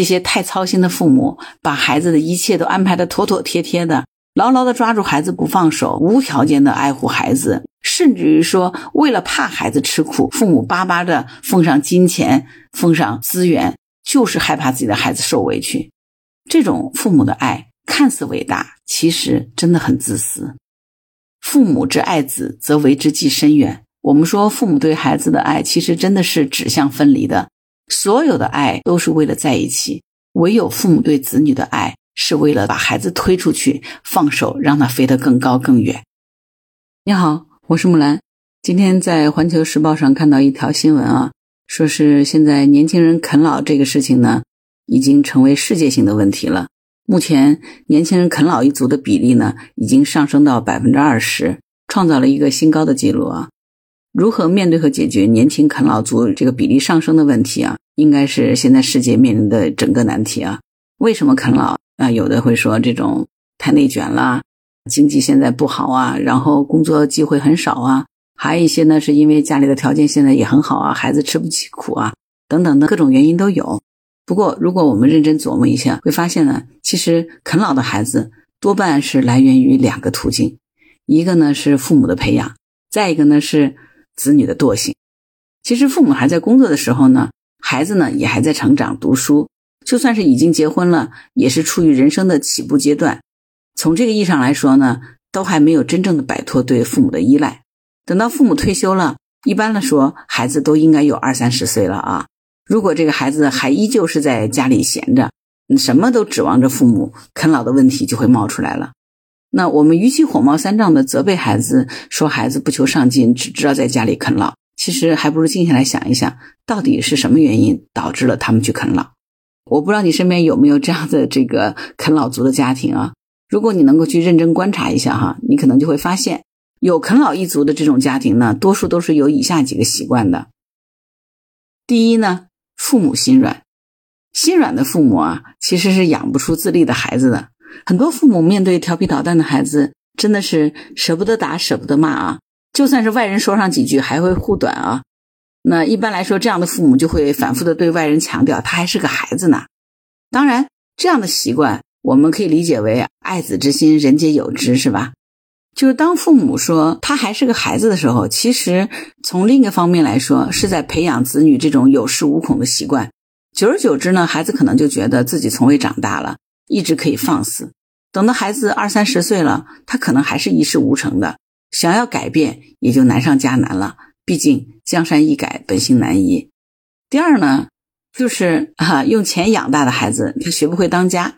这些太操心的父母，把孩子的一切都安排的妥妥帖帖的，牢牢的抓住孩子不放手，无条件的爱护孩子，甚至于说，为了怕孩子吃苦，父母巴巴的奉上金钱，奉上资源，就是害怕自己的孩子受委屈。这种父母的爱看似伟大，其实真的很自私。父母之爱子，则为之计深远。我们说，父母对孩子的爱，其实真的是指向分离的。所有的爱都是为了在一起，唯有父母对子女的爱，是为了把孩子推出去，放手让他飞得更高更远。你好，我是木兰。今天在《环球时报》上看到一条新闻啊，说是现在年轻人啃老这个事情呢，已经成为世界性的问题了。目前，年轻人啃老一族的比例呢，已经上升到百分之二十，创造了一个新高的记录啊！如何面对和解决年轻啃老族这个比例上升的问题啊？应该是现在世界面临的整个难题啊！为什么啃老啊？有的会说这种太内卷啦，经济现在不好啊，然后工作机会很少啊，还有一些呢，是因为家里的条件现在也很好啊，孩子吃不起苦啊，等等的各种原因都有。不过，如果我们认真琢磨一下，会发现呢，其实啃老的孩子多半是来源于两个途径，一个呢是父母的培养，再一个呢是子女的惰性。其实父母还在工作的时候呢，孩子呢也还在成长读书，就算是已经结婚了，也是处于人生的起步阶段。从这个意义上来说呢，都还没有真正的摆脱对父母的依赖。等到父母退休了，一般来说，孩子都应该有二三十岁了啊。如果这个孩子还依旧是在家里闲着，什么都指望着父母，啃老的问题就会冒出来了。那我们与其火冒三丈的责备孩子，说孩子不求上进，只知道在家里啃老，其实还不如静下来想一想，到底是什么原因导致了他们去啃老。我不知道你身边有没有这样的这个啃老族的家庭啊？如果你能够去认真观察一下哈，你可能就会发现，有啃老一族的这种家庭呢，多数都是有以下几个习惯的。第一呢。父母心软，心软的父母啊，其实是养不出自立的孩子的。很多父母面对调皮捣蛋的孩子，真的是舍不得打，舍不得骂啊。就算是外人说上几句，还会护短啊。那一般来说，这样的父母就会反复的对外人强调，他还是个孩子呢。当然，这样的习惯我们可以理解为爱子之心，人皆有之，是吧？就是当父母说他还是个孩子的时候，其实从另一个方面来说，是在培养子女这种有恃无恐的习惯。久而久之呢，孩子可能就觉得自己从未长大了，一直可以放肆。等到孩子二三十岁了，他可能还是一事无成的，想要改变也就难上加难了。毕竟江山易改，本性难移。第二呢，就是哈用钱养大的孩子，他学不会当家。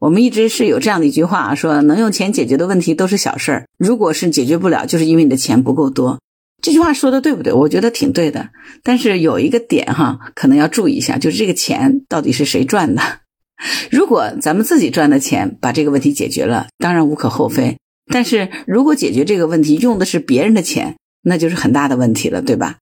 我们一直是有这样的一句话，说能用钱解决的问题都是小事儿，如果是解决不了，就是因为你的钱不够多。这句话说的对不对？我觉得挺对的。但是有一个点哈，可能要注意一下，就是这个钱到底是谁赚的？如果咱们自己赚的钱把这个问题解决了，当然无可厚非。但是如果解决这个问题用的是别人的钱，那就是很大的问题了，对吧？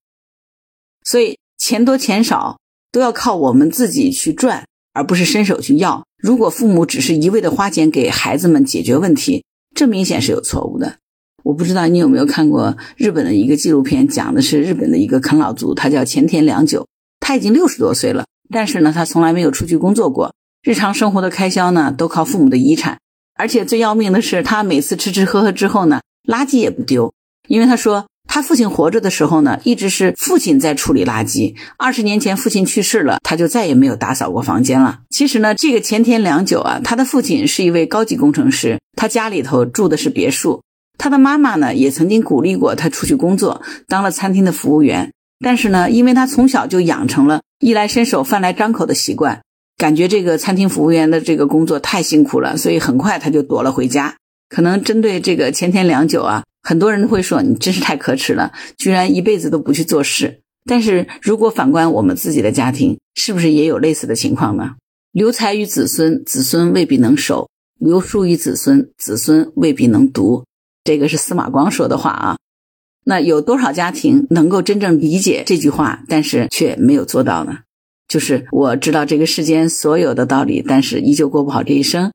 所以钱多钱少都要靠我们自己去赚。而不是伸手去要。如果父母只是一味的花钱给孩子们解决问题，这明显是有错误的。我不知道你有没有看过日本的一个纪录片，讲的是日本的一个啃老族，他叫前田良久，他已经六十多岁了，但是呢，他从来没有出去工作过，日常生活的开销呢都靠父母的遗产，而且最要命的是，他每次吃吃喝喝之后呢，垃圾也不丢，因为他说。他父亲活着的时候呢，一直是父亲在处理垃圾。二十年前父亲去世了，他就再也没有打扫过房间了。其实呢，这个前田良久啊，他的父亲是一位高级工程师，他家里头住的是别墅。他的妈妈呢，也曾经鼓励过他出去工作，当了餐厅的服务员。但是呢，因为他从小就养成了衣来伸手、饭来张口的习惯，感觉这个餐厅服务员的这个工作太辛苦了，所以很快他就躲了回家。可能针对这个前田良久啊。很多人会说你真是太可耻了，居然一辈子都不去做事。但是如果反观我们自己的家庭，是不是也有类似的情况呢？留财于子孙，子孙未必能守；留书于子孙，子孙未必能读。这个是司马光说的话啊。那有多少家庭能够真正理解这句话，但是却没有做到呢？就是我知道这个世间所有的道理，但是依旧过不好这一生。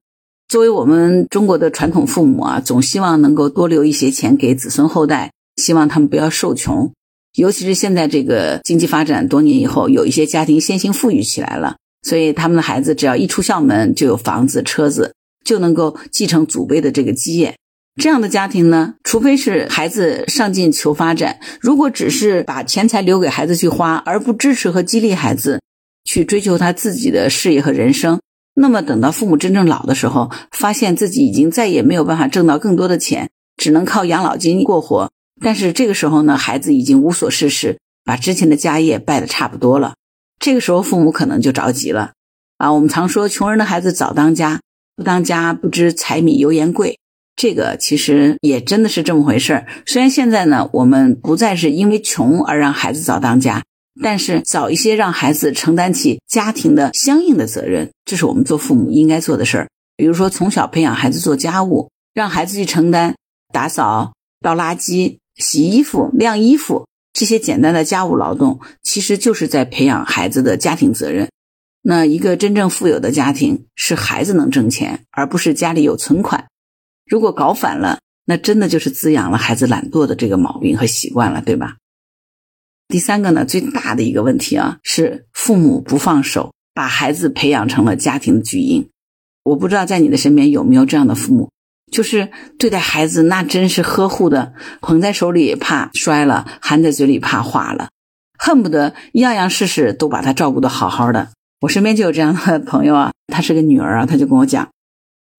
作为我们中国的传统父母啊，总希望能够多留一些钱给子孙后代，希望他们不要受穷。尤其是现在这个经济发展多年以后，有一些家庭先行富裕起来了，所以他们的孩子只要一出校门就有房子、车子，就能够继承祖辈的这个基业。这样的家庭呢，除非是孩子上进求发展，如果只是把钱财留给孩子去花，而不支持和激励孩子去追求他自己的事业和人生，那么等到父母真正老的时候，发现自己已经再也没有办法挣到更多的钱，只能靠养老金过活。但是这个时候呢，孩子已经无所事事，把之前的家业败得差不多了。这个时候，父母可能就着急了啊！我们常说，穷人的孩子早当家，不当家不知柴米油盐贵。这个其实也真的是这么回事儿。虽然现在呢，我们不再是因为穷而让孩子早当家，但是早一些让孩子承担起家庭的相应的责任，这是我们做父母应该做的事儿。比如说，从小培养孩子做家务，让孩子去承担打扫、倒垃圾、洗衣服、晾衣服这些简单的家务劳动，其实就是在培养孩子的家庭责任。那一个真正富有的家庭，是孩子能挣钱，而不是家里有存款。如果搞反了，那真的就是滋养了孩子懒惰的这个毛病和习惯了，对吧？第三个呢，最大的一个问题啊，是父母不放手，把孩子培养成了家庭的巨婴。我不知道在你的身边有没有这样的父母，就是对待孩子那真是呵护的，捧在手里怕摔了，含在嘴里怕化了，恨不得样样事事都把他照顾的好好的。我身边就有这样的朋友啊，她是个女儿啊，她就跟我讲。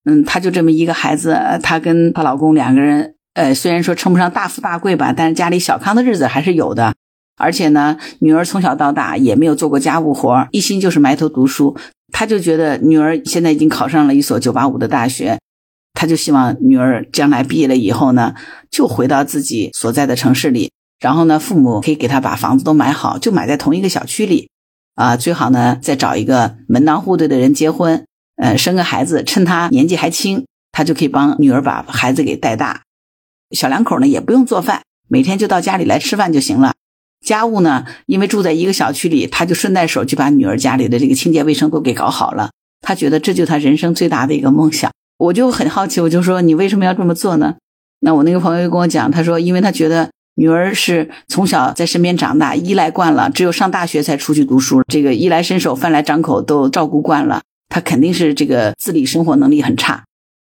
嗯，她就这么一个孩子，她跟她老公两个人，呃，虽然说称不上大富大贵吧，但是家里小康的日子还是有的。而且呢，女儿从小到大也没有做过家务活，一心就是埋头读书。他就觉得女儿现在已经考上了一所九八五的大学，他就希望女儿将来毕业了以后呢，就回到自己所在的城市里，然后呢，父母可以给他把房子都买好，就买在同一个小区里，啊，最好呢再找一个门当户对的人结婚。呃，生个孩子，趁他年纪还轻，他就可以帮女儿把孩子给带大。小两口呢也不用做饭，每天就到家里来吃饭就行了。家务呢，因为住在一个小区里，他就顺带手就把女儿家里的这个清洁卫生都给搞好了。他觉得这就他人生最大的一个梦想。我就很好奇，我就说你为什么要这么做呢？那我那个朋友就跟我讲，他说因为他觉得女儿是从小在身边长大，依赖惯了，只有上大学才出去读书，这个衣来伸手、饭来张口都照顾惯了。他肯定是这个自理生活能力很差，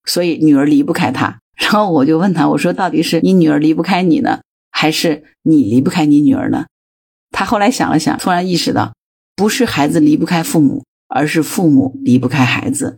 所以女儿离不开他。然后我就问他，我说到底是你女儿离不开你呢，还是你离不开你女儿呢？他后来想了想，突然意识到，不是孩子离不开父母，而是父母离不开孩子。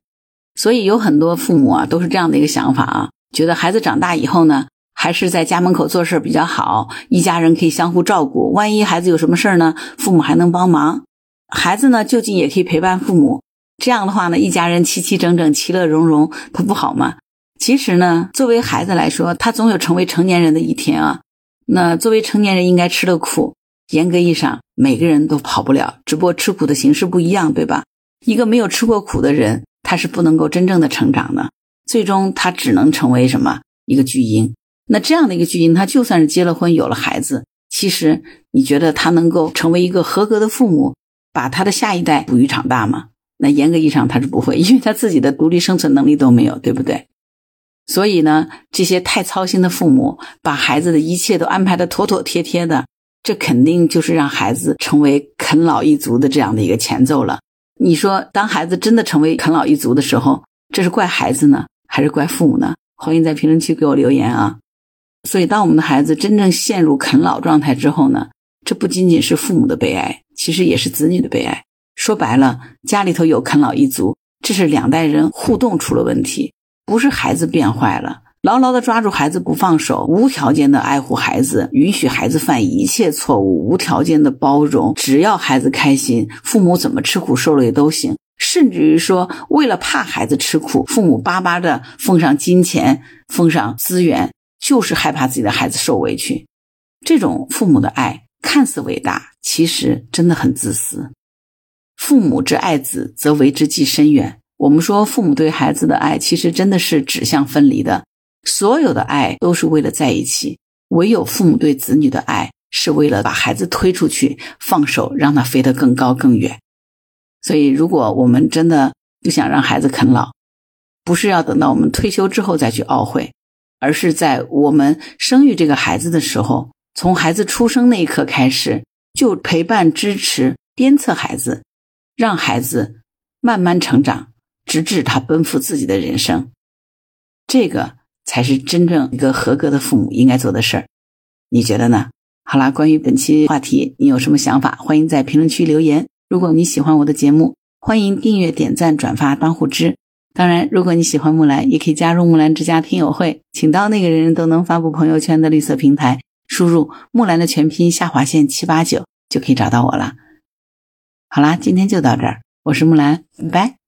所以有很多父母啊，都是这样的一个想法啊，觉得孩子长大以后呢，还是在家门口做事比较好，一家人可以相互照顾。万一孩子有什么事儿呢，父母还能帮忙，孩子呢就近也可以陪伴父母。这样的话呢，一家人齐齐整整、其乐融融，他不好吗？其实呢，作为孩子来说，他总有成为成年人的一天啊。那作为成年人，应该吃的苦，严格意义上，每个人都跑不了，只不过吃苦的形式不一样，对吧？一个没有吃过苦的人，他是不能够真正的成长的，最终他只能成为什么？一个巨婴。那这样的一个巨婴，他就算是结了婚、有了孩子，其实你觉得他能够成为一个合格的父母，把他的下一代哺育长大吗？那严格意义上他是不会，因为他自己的独立生存能力都没有，对不对？所以呢，这些太操心的父母，把孩子的一切都安排的妥妥帖帖的，这肯定就是让孩子成为啃老一族的这样的一个前奏了。你说，当孩子真的成为啃老一族的时候，这是怪孩子呢，还是怪父母呢？欢迎在评论区给我留言啊！所以，当我们的孩子真正陷入啃老状态之后呢，这不仅仅是父母的悲哀，其实也是子女的悲哀。说白了，家里头有啃老一族，这是两代人互动出了问题，不是孩子变坏了。牢牢的抓住孩子不放手，无条件的爱护孩子，允许孩子犯一切错误，无条件的包容，只要孩子开心，父母怎么吃苦受累都行。甚至于说，为了怕孩子吃苦，父母巴巴的奉上金钱，奉上资源，就是害怕自己的孩子受委屈。这种父母的爱看似伟大，其实真的很自私。父母之爱子，则为之计深远。我们说，父母对孩子的爱，其实真的是指向分离的。所有的爱都是为了在一起，唯有父母对子女的爱，是为了把孩子推出去，放手让他飞得更高更远。所以，如果我们真的不想让孩子啃老，不是要等到我们退休之后再去懊悔，而是在我们生育这个孩子的时候，从孩子出生那一刻开始，就陪伴、支持、鞭策孩子。让孩子慢慢成长，直至他奔赴自己的人生。这个才是真正一个合格的父母应该做的事儿。你觉得呢？好啦，关于本期话题，你有什么想法？欢迎在评论区留言。如果你喜欢我的节目，欢迎订阅、点赞、转发、当护知。当然，如果你喜欢木兰，也可以加入木兰之家听友会，请到那个人人都能发布朋友圈的绿色平台，输入木兰的全拼下划线七八九，就可以找到我了。好啦，今天就到这儿，我是木兰，拜拜。